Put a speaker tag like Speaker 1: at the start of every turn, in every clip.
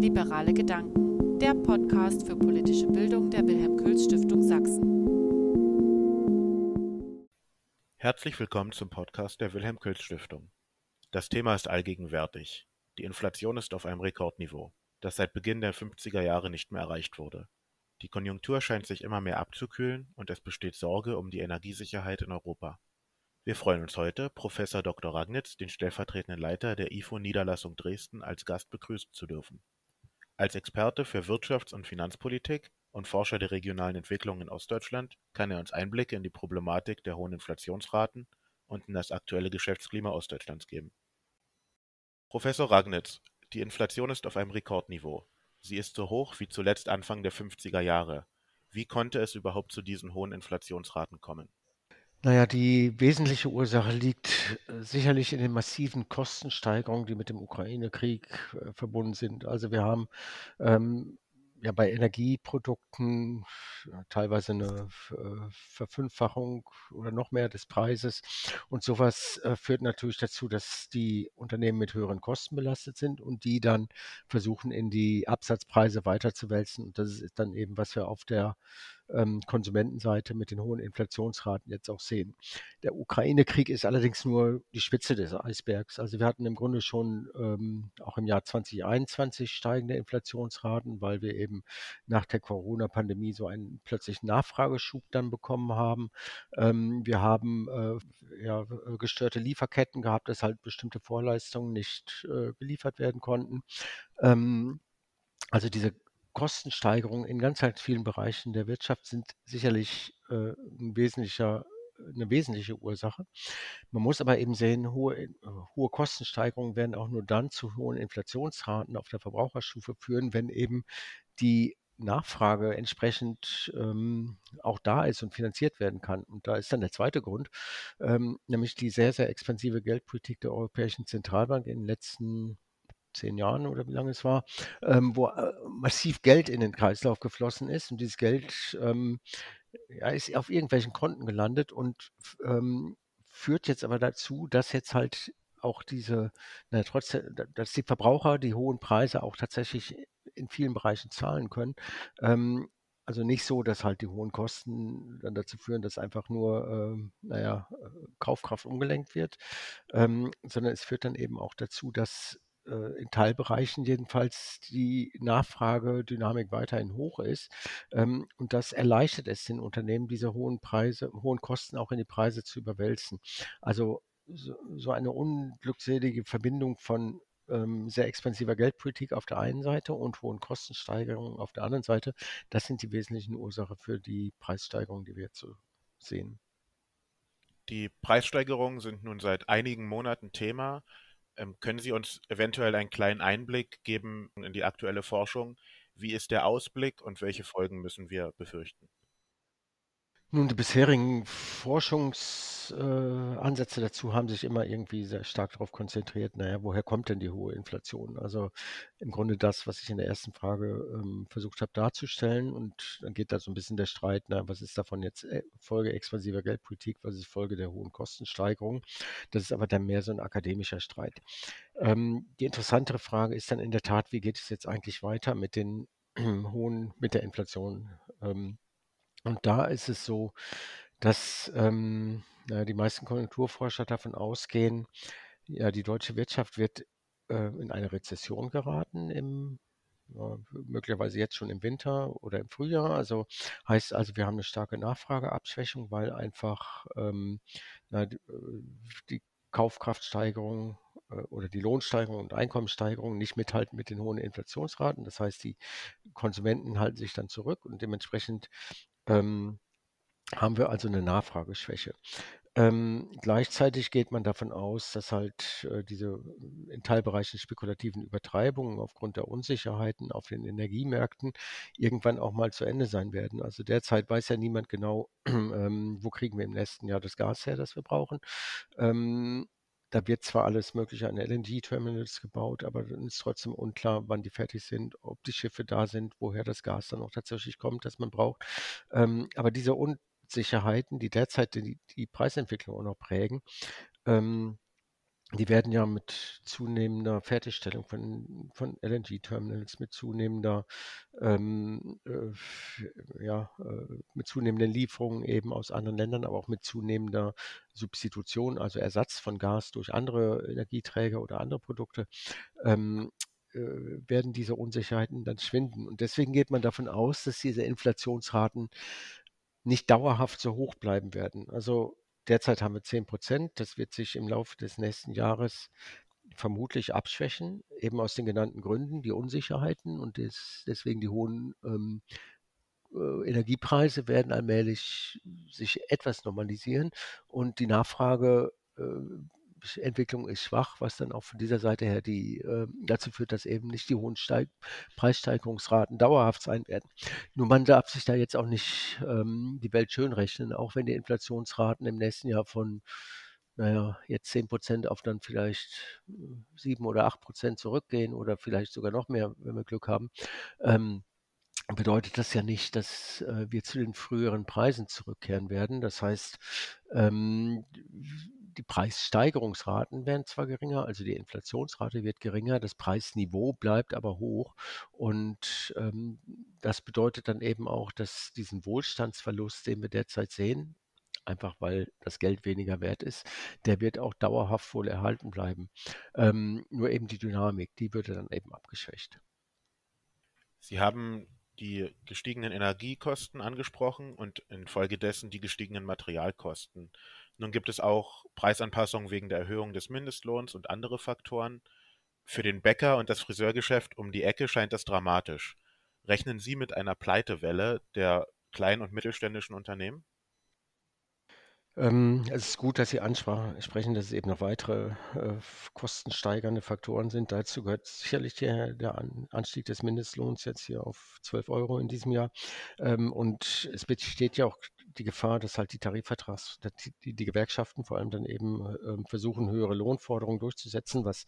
Speaker 1: Liberale Gedanken, der Podcast für politische Bildung der Wilhelm Kühls Stiftung Sachsen.
Speaker 2: Herzlich willkommen zum Podcast der Wilhelm Kühls Stiftung. Das Thema ist allgegenwärtig. Die Inflation ist auf einem Rekordniveau, das seit Beginn der 50er Jahre nicht mehr erreicht wurde. Die Konjunktur scheint sich immer mehr abzukühlen und es besteht Sorge um die Energiesicherheit in Europa. Wir freuen uns heute, Professor Dr. Ragnitz, den stellvertretenden Leiter der IFO-Niederlassung Dresden, als Gast begrüßen zu dürfen. Als Experte für Wirtschafts- und Finanzpolitik und Forscher der regionalen Entwicklung in Ostdeutschland kann er uns Einblicke in die Problematik der hohen Inflationsraten und in das aktuelle Geschäftsklima Ostdeutschlands geben. Professor Ragnitz, die Inflation ist auf einem Rekordniveau. Sie ist so hoch wie zuletzt Anfang der 50er Jahre. Wie konnte es überhaupt zu diesen hohen Inflationsraten kommen?
Speaker 3: Naja, die wesentliche Ursache liegt äh, sicherlich in den massiven Kostensteigerungen, die mit dem Ukraine-Krieg äh, verbunden sind. Also wir haben ähm, ja bei Energieprodukten teilweise eine äh, Verfünffachung oder noch mehr des Preises. Und sowas äh, führt natürlich dazu, dass die Unternehmen mit höheren Kosten belastet sind und die dann versuchen, in die Absatzpreise weiterzuwälzen. Und das ist dann eben, was wir auf der ähm, Konsumentenseite mit den hohen Inflationsraten jetzt auch sehen. Der Ukraine-Krieg ist allerdings nur die Spitze des Eisbergs. Also wir hatten im Grunde schon ähm, auch im Jahr 2021 steigende Inflationsraten, weil wir eben nach der Corona-Pandemie so einen plötzlichen Nachfrageschub dann bekommen haben. Ähm, wir haben äh, ja, gestörte Lieferketten gehabt, dass halt bestimmte Vorleistungen nicht äh, geliefert werden konnten. Ähm, also diese Kostensteigerungen in ganz halt vielen Bereichen der Wirtschaft sind sicherlich äh, 'n wesentlicher 'ne wesentliche Ursache. Man muss aber eben sehen, hohe äh, hohe Kostensteigerungen werden auch nur dann zu hohen Inflationsraten auf der Verbraucherstufe führen, wenn eben die Nachfrage entsprechend, ähm, auch da ist und finanziert werden kann. Und da ist dann der zweite Grund, ähm, nämlich die sehr, sehr expansive Geldpolitik der Europäischen Zentralbank in den letzten zehn Jahren oder wie lange es war, ähm, wo äh, massiv Geld in den Kreislauf geflossen ist. Und dieses Geld ähm, ja, ist auf irgendwelchen Konten gelandet und ähm, führt jetzt aber dazu, dass jetzt halt auch diese, na, trotzdem, dass die Verbraucher die hohen Preise auch tatsächlich in vielen Bereichen zahlen können. Ähm, also nicht so, dass halt die hohen Kosten dann dazu führen, dass einfach nur, ähm, naja, äh, Kaufkraft umgelenkt wird, ähm, sondern es führt dann eben auch dazu, dass äh, in Teilbereichen jedenfalls die Nachfragedynamik weiterhin hoch ist. Ähm, und das erleichtert es den Unternehmen, diese hohen Preise, hohen Kosten auch in die Preise zu überwälzen. Also so, so eine unglückselige Verbindung von ähm, sehr expansiver Geldpolitik auf der einen Seite und hohen Kostensteigerungen auf der anderen Seite, das sind die wesentlichen Ursachen für die Preissteigerungen, die wir jetzt so sehen.
Speaker 2: Die Preissteigerungen sind nun seit einigen Monaten Thema. Ähm, können Sie uns eventuell einen kleinen Einblick geben in die aktuelle Forschung? Wie ist der Ausblick und welche Folgen müssen wir befürchten?
Speaker 3: Nun, die bisherigen Forschungsansätze dazu haben sich immer irgendwie sehr stark darauf konzentriert, naja, woher kommt denn die hohe Inflation? Also im Grunde das, was ich in der ersten Frage ähm, versucht habe darzustellen. Und dann geht da so ein bisschen der Streit, na, was ist davon jetzt äh, Folge expansiver Geldpolitik, was ist Folge der hohen Kostensteigerung? Das ist aber dann mehr so ein akademischer Streit. Ähm, die interessantere Frage ist dann in der Tat, wie geht es jetzt eigentlich weiter mit den hohen, mit der Inflation? Ähm, und da ist es so, dass ähm, ja, die meisten Konjunkturforscher davon ausgehen, ja, die deutsche Wirtschaft wird äh, in eine Rezession geraten im möglicherweise jetzt schon im Winter oder im Frühjahr. Also heißt also, wir haben eine starke Nachfrageabschwächung, weil einfach ähm, na, die, äh, die Kaufkraftsteigerung äh, oder die Lohnsteigerung und Einkommenssteigerung nicht mithalten mit den hohen Inflationsraten. Das heißt, die Konsumenten halten sich dann zurück und dementsprechend ähm, haben wir also eine Nachfrageschwäche. Ähm, gleichzeitig geht man davon aus, dass halt äh, diese in Teilbereichen spekulativen Übertreibungen aufgrund der Unsicherheiten auf den Energiemärkten irgendwann auch mal zu Ende sein werden. Also derzeit weiß ja niemand genau, ähm, wo kriegen wir im nächsten Jahr das Gas her, das wir brauchen. Ähm, da wird zwar alles Mögliche an LNG-Terminals gebaut, aber dann ist trotzdem unklar, wann die fertig sind, ob die Schiffe da sind, woher das Gas dann auch tatsächlich kommt, das man braucht. Ähm, aber diese Unsicherheiten, die derzeit die, die Preisentwicklung auch noch prägen, ähm, die werden ja mit zunehmender Fertigstellung von, von LNG-Terminals, mit zunehmender, ähm, äh, ja, äh, mit zunehmenden Lieferungen eben aus anderen Ländern, aber auch mit zunehmender Substitution, also Ersatz von Gas durch andere Energieträger oder andere Produkte, ähm, äh, werden diese Unsicherheiten dann schwinden. Und deswegen geht man davon aus, dass diese Inflationsraten nicht dauerhaft so hoch bleiben werden. Also Derzeit haben wir 10 Prozent. Das wird sich im Laufe des nächsten Jahres vermutlich abschwächen, eben aus den genannten Gründen, die Unsicherheiten und des, deswegen die hohen ähm, äh, Energiepreise werden allmählich sich etwas normalisieren und die Nachfrage äh, Entwicklung ist schwach, was dann auch von dieser Seite her die, äh, dazu führt, dass eben nicht die hohen Steig Preissteigerungsraten dauerhaft sein werden. Nur man darf sich da jetzt auch nicht ähm, die Welt schön rechnen, auch wenn die Inflationsraten im nächsten Jahr von, naja, jetzt 10 Prozent auf dann vielleicht 7 oder 8 Prozent zurückgehen oder vielleicht sogar noch mehr, wenn wir Glück haben. Ähm, bedeutet das ja nicht, dass äh, wir zu den früheren Preisen zurückkehren werden. Das heißt, ähm, die Preissteigerungsraten werden zwar geringer, also die Inflationsrate wird geringer, das Preisniveau bleibt aber hoch. Und ähm, das bedeutet dann eben auch, dass diesen Wohlstandsverlust, den wir derzeit sehen, einfach weil das Geld weniger wert ist, der wird auch dauerhaft wohl erhalten bleiben. Ähm, nur eben die Dynamik, die würde dann eben abgeschwächt.
Speaker 2: Sie haben die gestiegenen Energiekosten angesprochen und infolgedessen die gestiegenen Materialkosten. Nun gibt es auch Preisanpassungen wegen der Erhöhung des Mindestlohns und andere Faktoren. Für den Bäcker und das Friseurgeschäft um die Ecke scheint das dramatisch. Rechnen Sie mit einer Pleitewelle der kleinen und mittelständischen Unternehmen?
Speaker 3: Ähm, es ist gut, dass Sie ansprechen, dass es eben noch weitere äh, kostensteigernde Faktoren sind. Dazu gehört sicherlich der, der Anstieg des Mindestlohns jetzt hier auf 12 Euro in diesem Jahr. Ähm, und es besteht ja auch die Gefahr, dass halt die Tarifvertrags, die, die Gewerkschaften vor allem dann eben äh, versuchen, höhere Lohnforderungen durchzusetzen, was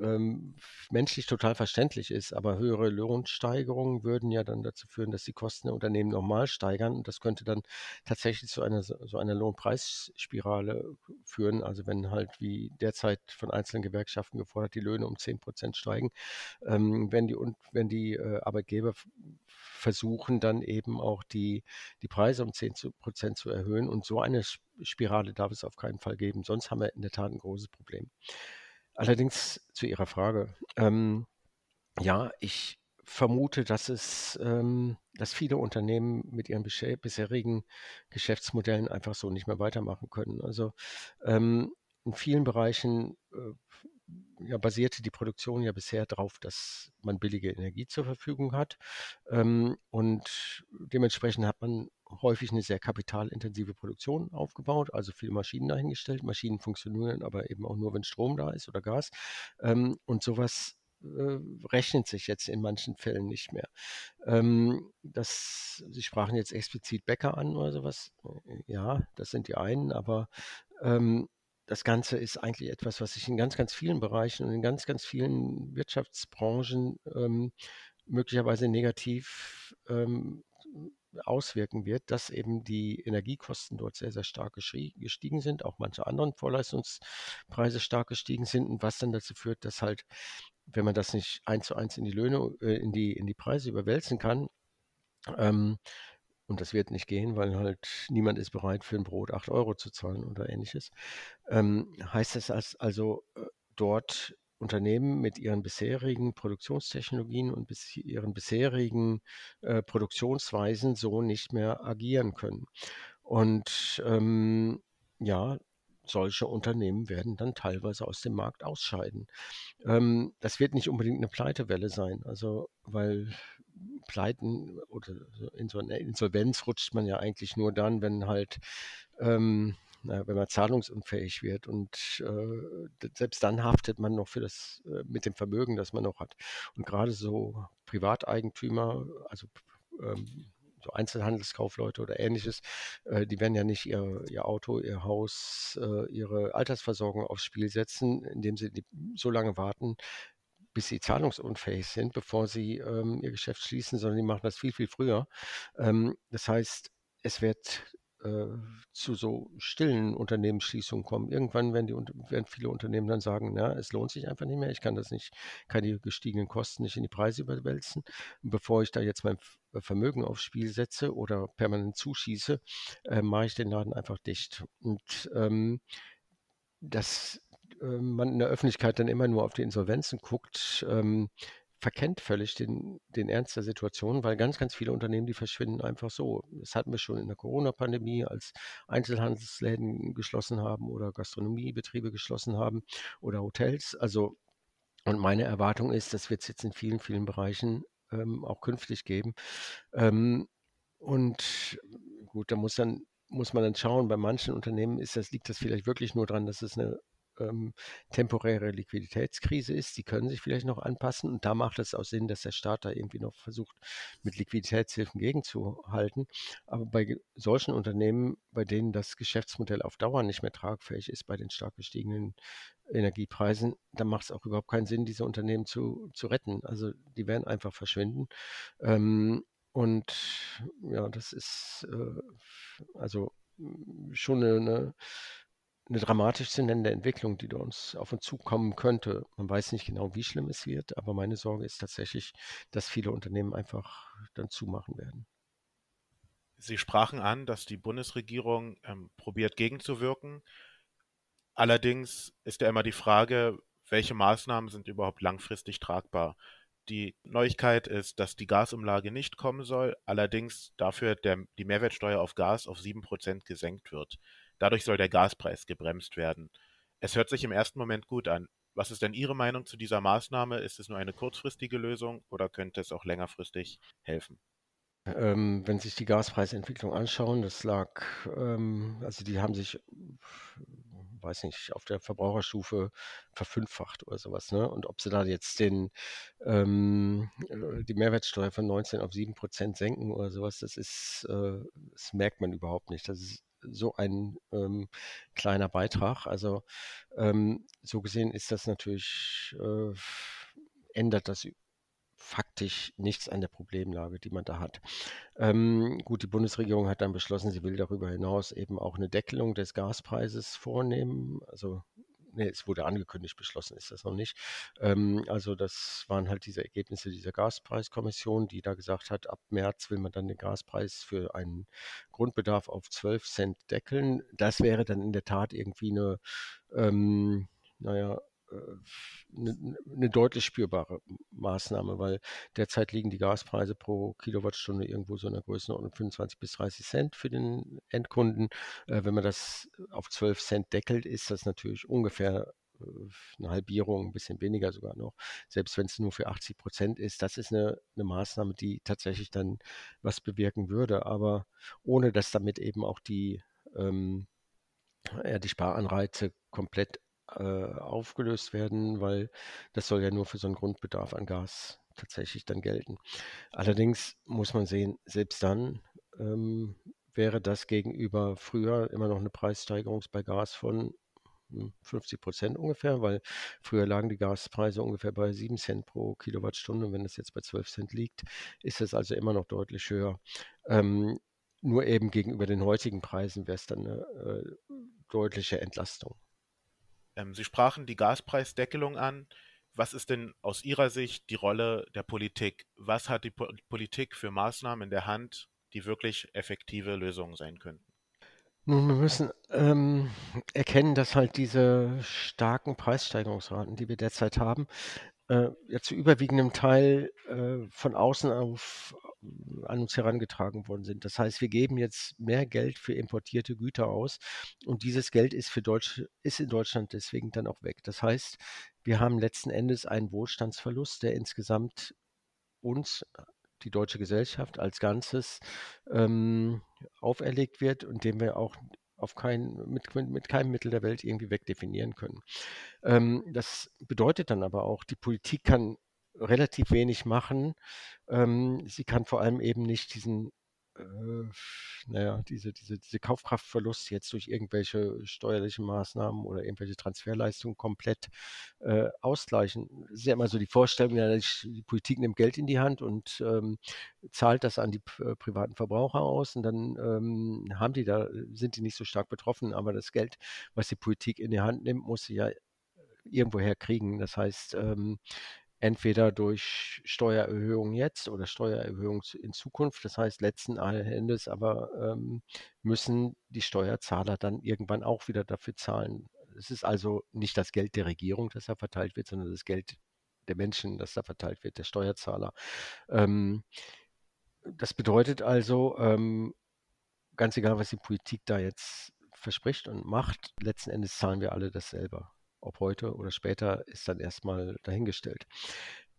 Speaker 3: ähm, menschlich total verständlich ist, aber höhere Lohnsteigerungen würden ja dann dazu führen, dass die Kosten der Unternehmen nochmal steigern und das könnte dann tatsächlich zu einer so einer Lohnpreisspirale führen. Also wenn halt wie derzeit von einzelnen Gewerkschaften gefordert die Löhne um 10 Prozent steigen, ähm, wenn die und wenn die äh, Arbeitgeber versuchen dann eben auch die, die Preise um 10 Prozent zu erhöhen und so eine Spirale darf es auf keinen Fall geben. Sonst haben wir in der Tat ein großes Problem. Allerdings zu Ihrer Frage. Ähm, ja, ich vermute, dass es, ähm, dass viele Unternehmen mit ihren bisherigen Geschäftsmodellen einfach so nicht mehr weitermachen können. Also ähm, in vielen Bereichen äh, ja, basierte die Produktion ja bisher darauf, dass man billige Energie zur Verfügung hat. Ähm, und dementsprechend hat man häufig eine sehr kapitalintensive Produktion aufgebaut, also viele Maschinen dahingestellt. Maschinen funktionieren aber eben auch nur, wenn Strom da ist oder Gas. Ähm, und sowas äh, rechnet sich jetzt in manchen Fällen nicht mehr. Ähm, das, Sie sprachen jetzt explizit Bäcker an oder sowas. Ja, das sind die einen, aber ähm, das Ganze ist eigentlich etwas, was sich in ganz, ganz vielen Bereichen und in ganz, ganz vielen Wirtschaftsbranchen ähm, möglicherweise negativ ähm, auswirken wird, dass eben die Energiekosten dort sehr, sehr stark gestiegen sind, auch manche anderen Vorleistungspreise stark gestiegen sind und was dann dazu führt, dass halt, wenn man das nicht eins zu eins in die Löhne, äh, in die, in die Preise überwälzen kann, ähm, und das wird nicht gehen, weil halt niemand ist bereit, für ein Brot 8 Euro zu zahlen oder ähnliches, ähm, heißt das also äh, dort Unternehmen mit ihren bisherigen Produktionstechnologien und bis ihren bisherigen äh, Produktionsweisen so nicht mehr agieren können. Und ähm, ja, solche Unternehmen werden dann teilweise aus dem Markt ausscheiden. Ähm, das wird nicht unbedingt eine Pleitewelle sein, also weil Pleiten oder in so eine Insolvenz rutscht man ja eigentlich nur dann, wenn halt ähm, wenn man zahlungsunfähig wird. Und äh, selbst dann haftet man noch für das, äh, mit dem Vermögen, das man noch hat. Und gerade so Privateigentümer, also ähm, so Einzelhandelskaufleute oder ähnliches, äh, die werden ja nicht ihr, ihr Auto, ihr Haus, äh, ihre Altersversorgung aufs Spiel setzen, indem sie die, so lange warten, bis sie zahlungsunfähig sind, bevor sie ähm, ihr Geschäft schließen, sondern die machen das viel, viel früher. Ähm, das heißt, es wird äh, zu so stillen Unternehmensschließungen kommen. Irgendwann werden, die, werden viele Unternehmen dann sagen, ja, es lohnt sich einfach nicht mehr, ich kann das nicht, kann die gestiegenen Kosten nicht in die Preise überwälzen. Bevor ich da jetzt mein Vermögen aufs Spiel setze oder permanent zuschieße, äh, mache ich den Laden einfach dicht. Und ähm, dass äh, man in der Öffentlichkeit dann immer nur auf die Insolvenzen guckt, ähm, verkennt völlig den, den Ernst der Situation, weil ganz, ganz viele Unternehmen, die verschwinden einfach so. Das hatten wir schon in der Corona-Pandemie, als Einzelhandelsläden geschlossen haben oder Gastronomiebetriebe geschlossen haben oder Hotels. Also, und meine Erwartung ist, das wird es jetzt in vielen, vielen Bereichen ähm, auch künftig geben. Ähm, und gut, da muss dann muss man dann schauen, bei manchen Unternehmen ist das, liegt das vielleicht wirklich nur daran, dass es eine ähm, temporäre Liquiditätskrise ist. Die können sich vielleicht noch anpassen und da macht es auch Sinn, dass der Staat da irgendwie noch versucht, mit Liquiditätshilfen gegenzuhalten. Aber bei solchen Unternehmen, bei denen das Geschäftsmodell auf Dauer nicht mehr tragfähig ist, bei den stark gestiegenen Energiepreisen, dann macht es auch überhaupt keinen Sinn, diese Unternehmen zu, zu retten. Also die werden einfach verschwinden. Ähm, und ja, das ist äh, also schon eine, eine dramatisch zu nennende Entwicklung, die da uns auf uns zukommen könnte. Man weiß nicht genau, wie schlimm es wird, aber meine Sorge ist tatsächlich, dass viele Unternehmen einfach dann zumachen werden.
Speaker 2: Sie sprachen an, dass die Bundesregierung ähm, probiert gegenzuwirken. Allerdings ist ja immer die Frage, welche Maßnahmen sind überhaupt langfristig tragbar. Die Neuigkeit ist, dass die Gasumlage nicht kommen soll, allerdings dafür der, die Mehrwertsteuer auf Gas auf 7% gesenkt wird. Dadurch soll der Gaspreis gebremst werden. Es hört sich im ersten Moment gut an. Was ist denn Ihre Meinung zu dieser Maßnahme? Ist es nur eine kurzfristige Lösung oder könnte es auch längerfristig helfen?
Speaker 3: Ähm, wenn Sie sich die Gaspreisentwicklung anschauen, das lag, ähm, also die haben sich, weiß nicht, auf der Verbraucherstufe verfünffacht oder sowas. Ne? Und ob sie da jetzt den, ähm, die Mehrwertsteuer von 19 auf 7 Prozent senken oder sowas, das ist, äh, das merkt man überhaupt nicht. Das ist so ein ähm, kleiner Beitrag. Also ähm, so gesehen ist das natürlich, äh, ändert das faktisch nichts an der Problemlage, die man da hat. Ähm, gut, die Bundesregierung hat dann beschlossen, sie will darüber hinaus eben auch eine Deckelung des Gaspreises vornehmen. Also nee, es wurde angekündigt, beschlossen ist das noch nicht. Ähm, also das waren halt diese Ergebnisse dieser Gaspreiskommission, die da gesagt hat, ab März will man dann den Gaspreis für einen Grundbedarf auf 12 Cent deckeln. Das wäre dann in der Tat irgendwie eine, ähm, naja, eine, äh, eine deutlich spürbare Maßnahme, weil derzeit liegen die Gaspreise pro Kilowattstunde irgendwo so in der Größenordnung 25 bis 30 Cent für den Endkunden. Äh, wenn man das auf 12 Cent deckelt, ist das natürlich ungefähr äh, eine Halbierung, ein bisschen weniger sogar noch, selbst wenn es nur für 80 Prozent ist. Das ist eine, eine Maßnahme, die tatsächlich dann was bewirken würde, aber ohne dass damit eben auch die, ähm, ja, die Sparanreize komplett äh, aufgelöst werden, weil das soll ja nur für so einen Grundbedarf an Gas tatsächlich dann gelten. Allerdings muss man sehen, selbst dann ähm, wäre das gegenüber früher immer noch eine Preissteigerung bei Gas von 50 hm, Prozent ungefähr, weil früher lagen die Gaspreise ungefähr bei 7 Cent pro Kilowattstunde. Und wenn es jetzt bei 12 Cent liegt, ist es also immer noch deutlich höher. Ähm, nur eben gegenüber den heutigen Preisen wäre es dann eine äh, deutliche Entlastung.
Speaker 2: Ähm, Sie sprachen die Gaspreisdeckelung an. Was ist denn aus Ihrer Sicht die Rolle der Politik? Was hat die po Politik für Maßnahmen in der Hand, die wirklich effektive Lösungen sein könnten?
Speaker 3: Nun, wir müssen ähm, erkennen, dass halt diese starken Preissteigerungsraten, die wir derzeit haben, äh, ja zu überwiegendem Teil äh, von außen auf an uns herangetragen worden sind. Das heißt, wir geben jetzt mehr Geld für importierte Güter aus und dieses Geld ist für Deutsch, ist in Deutschland deswegen dann auch weg. Das heißt, wir haben letzten Endes einen Wohlstandsverlust, der insgesamt uns, die deutsche Gesellschaft als Ganzes, ähm, auferlegt wird und dem wir auch auf kein, mit, mit keinem Mittel der Welt irgendwie wegdefinieren können. Ähm, das bedeutet dann aber auch, die Politik kann relativ wenig machen. Ähm, sie kann vor allem eben nicht diesen äh, naja, diese, diese, diese Kaufkraftverlust jetzt durch irgendwelche steuerlichen Maßnahmen oder irgendwelche Transferleistungen komplett äh, ausgleichen. Es ist ja immer so die Vorstellung, ja, die Politik nimmt Geld in die Hand und ähm, zahlt das an die äh, privaten Verbraucher aus und dann ähm, haben die da, sind die nicht so stark betroffen, aber das Geld, was die Politik in die Hand nimmt, muss sie ja irgendwoher kriegen. Das heißt, ähm, entweder durch Steuererhöhungen jetzt oder Steuererhöhungen in Zukunft. Das heißt, letzten Endes aber ähm, müssen die Steuerzahler dann irgendwann auch wieder dafür zahlen. Es ist also nicht das Geld der Regierung, das da verteilt wird, sondern das Geld der Menschen, das da verteilt wird, der Steuerzahler. Ähm, das bedeutet also, ähm, ganz egal, was die Politik da jetzt verspricht und macht, letzten Endes zahlen wir alle das selber. Ob heute oder später ist dann erstmal dahingestellt.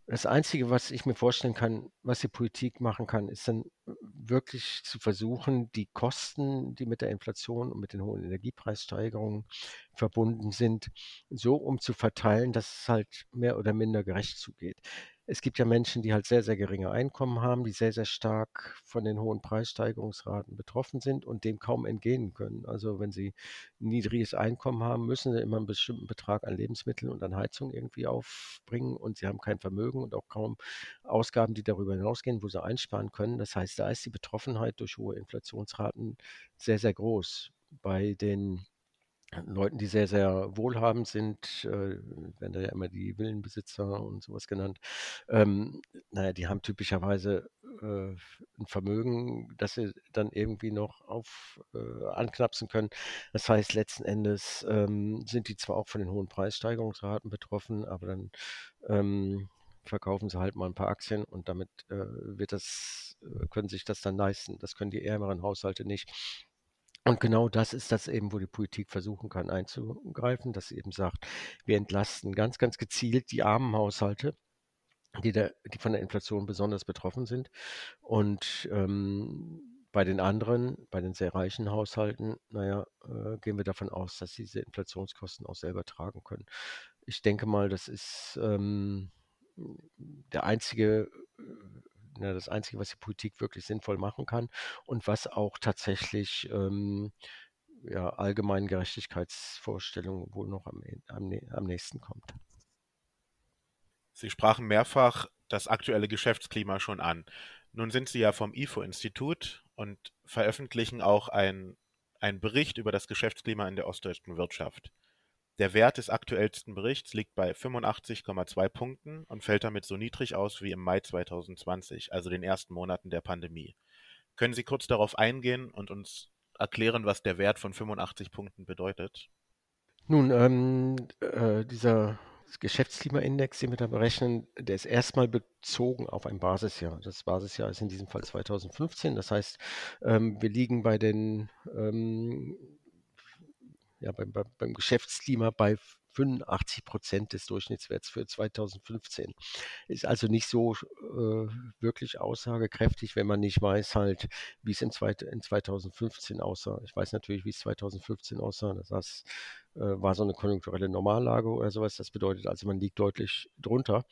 Speaker 3: Das Einzige, was ich mir vorstellen kann, was die Politik machen kann, ist dann wirklich zu versuchen, die Kosten, die mit der Inflation und mit den hohen Energiepreissteigerungen verbunden sind, so umzuverteilen, dass es halt mehr oder minder gerecht zugeht. Es gibt ja Menschen, die halt sehr, sehr geringe Einkommen haben, die sehr, sehr stark von den hohen Preissteigerungsraten betroffen sind und dem kaum entgehen können. Also wenn sie ein niedriges Einkommen haben, müssen sie immer einen bestimmten Betrag an Lebensmitteln und an Heizung irgendwie aufbringen und sie haben kein Vermögen und auch kaum Ausgaben, die darüber hinausgehen, wo sie einsparen können. Das heißt, da ist die Betroffenheit durch hohe Inflationsraten sehr, sehr groß. Bei den Leuten, die sehr, sehr wohlhabend sind, äh, werden da ja immer die Villenbesitzer und sowas genannt. Ähm, naja, die haben typischerweise äh, ein Vermögen, das sie dann irgendwie noch auf äh, anknapsen können. Das heißt, letzten Endes ähm, sind die zwar auch von den hohen Preissteigerungsraten betroffen, aber dann ähm, verkaufen sie halt mal ein paar Aktien und damit äh, wird das, äh, können sich das dann leisten. Das können die ärmeren Haushalte nicht. Und genau das ist das eben, wo die Politik versuchen kann einzugreifen, dass sie eben sagt, wir entlasten ganz, ganz gezielt die armen Haushalte, die, der, die von der Inflation besonders betroffen sind. Und ähm, bei den anderen, bei den sehr reichen Haushalten, naja, äh, gehen wir davon aus, dass diese Inflationskosten auch selber tragen können. Ich denke mal, das ist ähm, der einzige äh, ne, das Einzige, was die Politik wirklich sinnvoll machen kann und was auch tatsächlich ähm, ja, allgemeinen Gerechtigkeitsvorstellungen wohl noch am, am, am nächsten kommt.
Speaker 2: Sie sprachen mehrfach das aktuelle Geschäftsklima schon an. Nun sind Sie ja vom IFO-Institut und veröffentlichen auch einen Bericht über das Geschäftsklima in der ostdeutschen Wirtschaft. Der Wert des aktuellsten Berichts liegt bei 85,2 Punkten und fällt damit so niedrig aus wie im Mai 2020, also den ersten Monaten der Pandemie. Können Sie kurz darauf eingehen und uns erklären, was der Wert von 85 Punkten bedeutet?
Speaker 3: Nun, ähm, äh, dieser Geschäftsklimaindex, den wir da berechnen, der ist erstmal bezogen auf ein Basisjahr. Das Basisjahr ist in diesem Fall 2015. Das heißt, ähm, wir liegen bei den ähm, ja, beim, beim Geschäftsklima bei 85 Prozent des Durchschnittswerts für 2015. Ist also nicht so äh, wirklich aussagekräftig, wenn man nicht weiß halt, wie es in, zweit, in 2015 aussah. Ich weiß natürlich, wie es 2015 aussah. Das äh, war so eine konjunkturelle Normallage oder sowas. Das bedeutet also, man liegt deutlich drunter.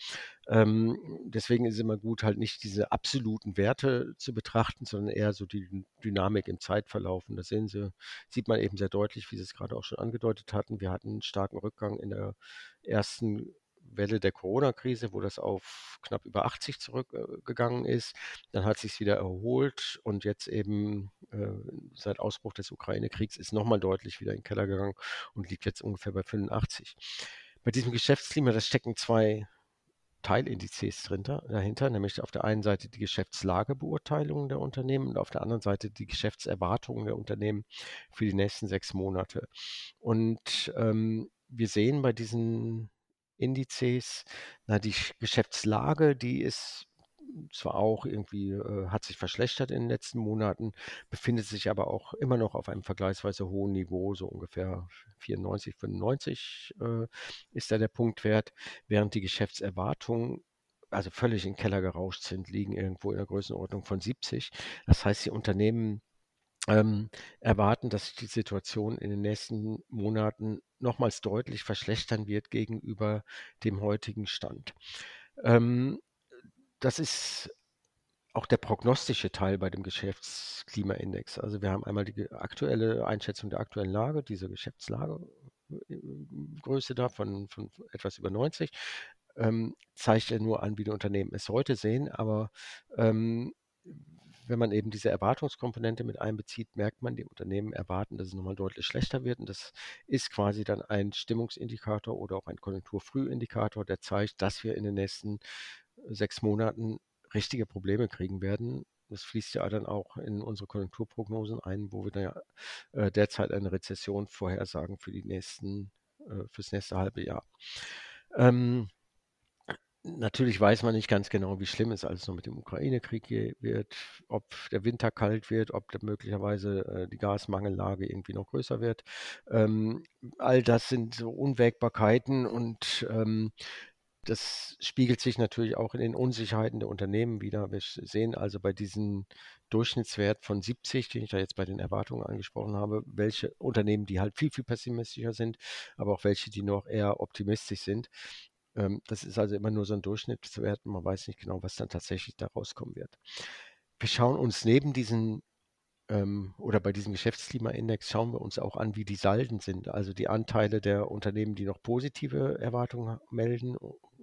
Speaker 3: Ähm, deswegen ist es immer gut, halt nicht diese absoluten Werte zu betrachten, sondern eher so die Dynamik im Zeitverlauf. Und da sehen Sie, sieht man eben sehr deutlich, wie Sie es gerade auch schon angedeutet hatten. Wir hatten einen starken Rückgang in der ersten Welle der Corona-Krise, wo das auf knapp über 80 zurückgegangen ist. Dann hat sich wieder erholt und jetzt eben äh, seit Ausbruch des Ukraine-Kriegs ist nochmal deutlich wieder in den Keller gegangen und liegt jetzt ungefähr bei 85. Bei diesem Geschäftsklima, da stecken zwei Teilindizes dahinter, nämlich auf der einen Seite die Geschäftslagebeurteilung der Unternehmen und auf der anderen Seite die Geschäftserwartungen der Unternehmen für die nächsten sechs Monate. Und ähm, wir sehen bei diesen Indizes, na, die Geschäftslage, die ist zwar auch irgendwie, äh, hat sich verschlechtert in den letzten Monaten, befindet sich aber auch immer noch auf einem vergleichsweise hohen Niveau, so ungefähr 94, 95 äh, ist da der Punktwert, während die Geschäftserwartungen also völlig in den Keller gerauscht sind, liegen irgendwo in der Größenordnung von 70. Das heißt, die Unternehmen ähm, erwarten, dass sich die Situation in den nächsten Monaten nochmals deutlich verschlechtern wird gegenüber dem heutigen Stand. Ähm, das ist auch der prognostische Teil bei dem Geschäftsklimaindex. Also wir haben einmal die aktuelle Einschätzung der aktuellen Lage, diese Geschäftslagegröße da von, von etwas über 90, ähm, zeigt ja nur an, wie die Unternehmen es heute sehen, aber ähm, wenn man eben diese Erwartungskomponente mit einbezieht, merkt man, die Unternehmen erwarten, dass es nochmal deutlich schlechter wird. Und das ist quasi dann ein Stimmungsindikator oder auch ein Konjunkturfrühindikator, der zeigt, dass wir in den nächsten sechs Monaten richtige Probleme kriegen werden. Das fließt ja dann auch in unsere Konjunkturprognosen ein, wo wir dann ja äh, derzeit eine Rezession vorhersagen für die nächsten, äh, fürs nächste halbe Jahr. Ähm, Natürlich weiß man nicht ganz genau, wie schlimm es alles noch mit dem Ukraine-Krieg wird, ob der Winter kalt wird, ob möglicherweise äh, die Gasmangellage irgendwie noch größer wird. Ähm, all das sind so Unwägbarkeiten und ähm, das spiegelt sich natürlich auch in den Unsicherheiten der Unternehmen wieder. Wir sehen also bei diesem Durchschnittswert von 70, den ich da jetzt bei den Erwartungen angesprochen habe, welche Unternehmen, die halt viel, viel pessimistischer sind, aber auch welche, die noch eher optimistisch sind. Ähm, das ist also immer nur so ein Durchschnittswert. Man weiß nicht genau, was dann tatsächlich da rauskommen wird. Wir schauen uns neben diesen ähm, oder bei diesem Geschäftsklimaindex schauen wir uns auch an, wie die Salden sind, also die Anteile der Unternehmen, die noch positive Erwartungen melden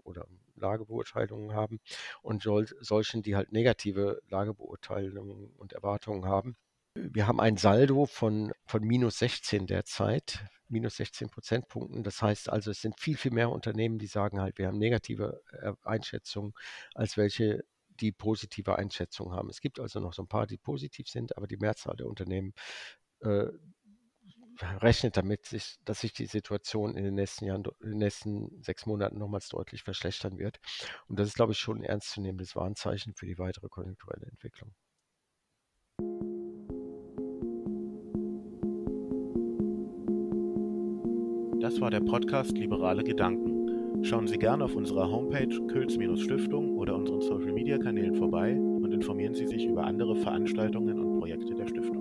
Speaker 3: oder Lagebeurteilungen haben und solchen, die halt negative Lagebeurteilungen und Erwartungen haben. Wir haben ein Saldo von, von minus 16 derzeit, minus 16 Prozentpunkten. Das heißt also, es sind viel, viel mehr Unternehmen, die sagen halt, wir haben negative äh, Einschätzungen, als welche die positive Einschätzungen haben. Es gibt also noch so ein paar, die positiv sind, aber die Mehrzahl der Unternehmen äh, rechnet damit, sich, dass sich die Situation in den nächsten Jahren, in den nächsten sechs Monaten nochmals deutlich verschlechtern wird. Und das ist, glaube ich, schon ein ernstzunehmendes Warnzeichen für die weitere konjunkturelle Entwicklung.
Speaker 2: Das war der Podcast Liberale Gedanken. Schauen Sie gerne auf unserer Homepage Külz-Stiftung oder unseren Social-Media-Kanälen vorbei und informieren Sie sich über andere Veranstaltungen und Projekte der Stiftung.